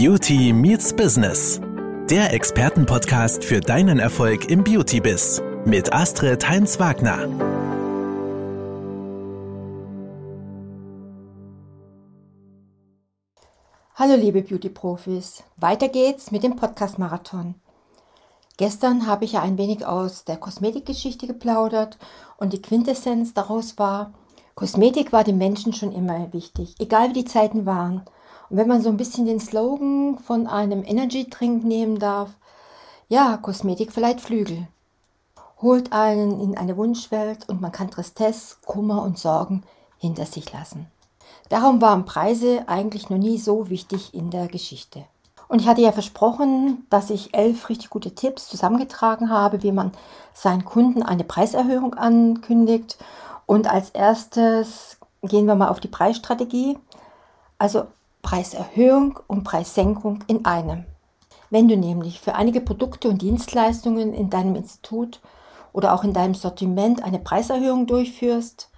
Beauty Meets Business. Der Expertenpodcast für deinen Erfolg im Beauty-Biz mit Astrid Heinz-Wagner. Hallo liebe Beauty-Profis, weiter geht's mit dem Podcast-Marathon. Gestern habe ich ja ein wenig aus der Kosmetikgeschichte geplaudert und die Quintessenz daraus war, Kosmetik war den Menschen schon immer wichtig, egal wie die Zeiten waren. Und wenn man so ein bisschen den Slogan von einem Energy-Drink nehmen darf, ja, Kosmetik verleiht Flügel. Holt einen in eine Wunschwelt und man kann Tristesse, Kummer und Sorgen hinter sich lassen. Darum waren Preise eigentlich noch nie so wichtig in der Geschichte. Und ich hatte ja versprochen, dass ich elf richtig gute Tipps zusammengetragen habe, wie man seinen Kunden eine Preiserhöhung ankündigt und als erstes gehen wir mal auf die Preisstrategie. Also Preiserhöhung und Preissenkung in einem. Wenn du nämlich für einige Produkte und Dienstleistungen in deinem Institut oder auch in deinem Sortiment eine Preiserhöhung durchführst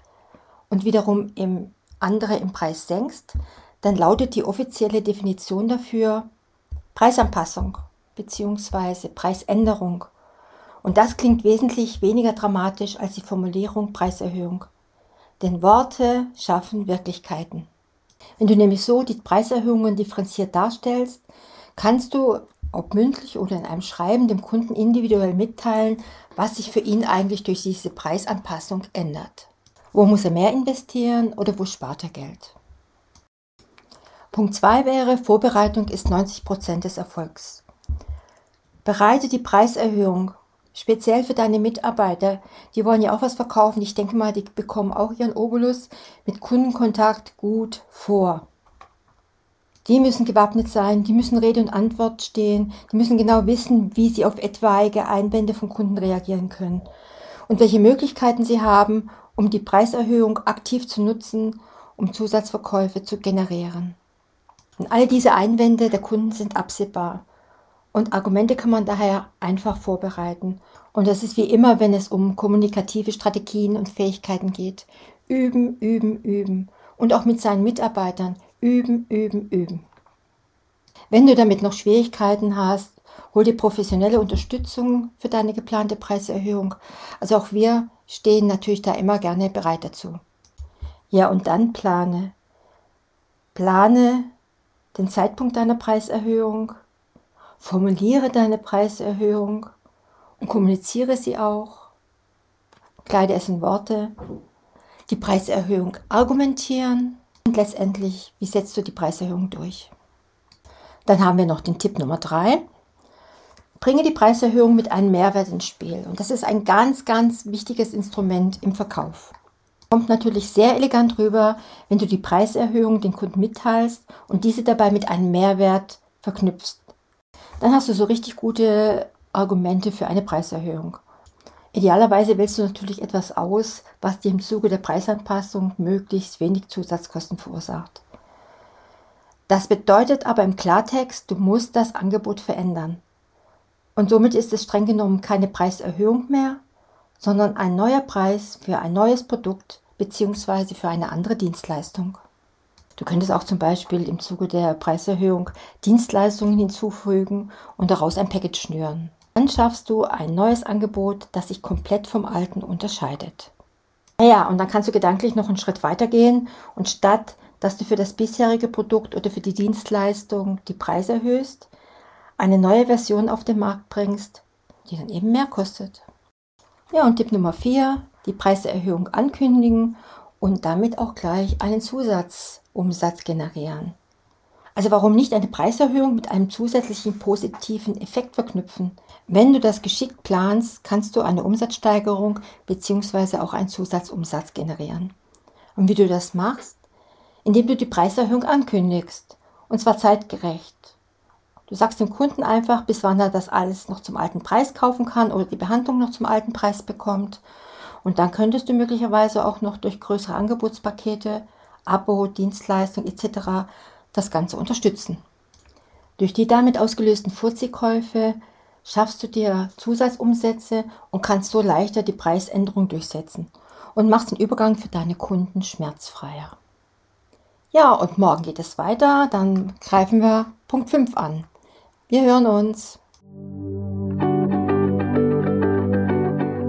und wiederum im andere im Preis senkst, dann lautet die offizielle Definition dafür Preisanpassung bzw. Preisänderung und das klingt wesentlich weniger dramatisch als die Formulierung Preiserhöhung. Denn Worte schaffen Wirklichkeiten. Wenn du nämlich so die Preiserhöhungen differenziert darstellst, kannst du, ob mündlich oder in einem Schreiben, dem Kunden individuell mitteilen, was sich für ihn eigentlich durch diese Preisanpassung ändert. Wo muss er mehr investieren oder wo spart er Geld? Punkt 2 wäre, Vorbereitung ist 90 Prozent des Erfolgs. Bereite die Preiserhöhung Speziell für deine Mitarbeiter, die wollen ja auch was verkaufen. Ich denke mal, die bekommen auch ihren Obolus mit Kundenkontakt gut vor. Die müssen gewappnet sein, die müssen Rede und Antwort stehen, die müssen genau wissen, wie sie auf etwaige Einwände von Kunden reagieren können und welche Möglichkeiten sie haben, um die Preiserhöhung aktiv zu nutzen, um Zusatzverkäufe zu generieren. Und all diese Einwände der Kunden sind absehbar. Und Argumente kann man daher einfach vorbereiten. Und das ist wie immer, wenn es um kommunikative Strategien und Fähigkeiten geht. Üben, üben, üben. Und auch mit seinen Mitarbeitern. Üben, üben, üben. Wenn du damit noch Schwierigkeiten hast, hol dir professionelle Unterstützung für deine geplante Preiserhöhung. Also auch wir stehen natürlich da immer gerne bereit dazu. Ja, und dann plane. Plane den Zeitpunkt deiner Preiserhöhung, Formuliere deine Preiserhöhung und kommuniziere sie auch. Kleide es in Worte. Die Preiserhöhung argumentieren und letztendlich, wie setzt du die Preiserhöhung durch? Dann haben wir noch den Tipp Nummer drei. Bringe die Preiserhöhung mit einem Mehrwert ins Spiel. Und das ist ein ganz, ganz wichtiges Instrument im Verkauf. Kommt natürlich sehr elegant rüber, wenn du die Preiserhöhung den Kunden mitteilst und diese dabei mit einem Mehrwert verknüpfst dann hast du so richtig gute Argumente für eine Preiserhöhung. Idealerweise wählst du natürlich etwas aus, was dir im Zuge der Preisanpassung möglichst wenig Zusatzkosten verursacht. Das bedeutet aber im Klartext, du musst das Angebot verändern. Und somit ist es streng genommen keine Preiserhöhung mehr, sondern ein neuer Preis für ein neues Produkt bzw. für eine andere Dienstleistung. Du könntest auch zum Beispiel im Zuge der Preiserhöhung Dienstleistungen hinzufügen und daraus ein Package schnüren. Dann schaffst du ein neues Angebot, das sich komplett vom alten unterscheidet. Naja, und dann kannst du gedanklich noch einen Schritt weiter gehen und statt, dass du für das bisherige Produkt oder für die Dienstleistung die Preise erhöhst, eine neue Version auf den Markt bringst, die dann eben mehr kostet. Ja, und Tipp Nummer 4, die Preiserhöhung ankündigen und damit auch gleich einen Zusatzumsatz generieren. Also warum nicht eine Preiserhöhung mit einem zusätzlichen positiven Effekt verknüpfen? Wenn du das geschickt planst, kannst du eine Umsatzsteigerung bzw. auch einen Zusatzumsatz generieren. Und wie du das machst? Indem du die Preiserhöhung ankündigst. Und zwar zeitgerecht. Du sagst dem Kunden einfach, bis wann er das alles noch zum alten Preis kaufen kann oder die Behandlung noch zum alten Preis bekommt. Und dann könntest du möglicherweise auch noch durch größere Angebotspakete, Abo, Dienstleistung etc. das Ganze unterstützen. Durch die damit ausgelösten Furzikäufe schaffst du dir Zusatzumsätze und kannst so leichter die Preisänderung durchsetzen und machst den Übergang für deine Kunden schmerzfreier. Ja, und morgen geht es weiter. Dann greifen wir Punkt 5 an. Wir hören uns.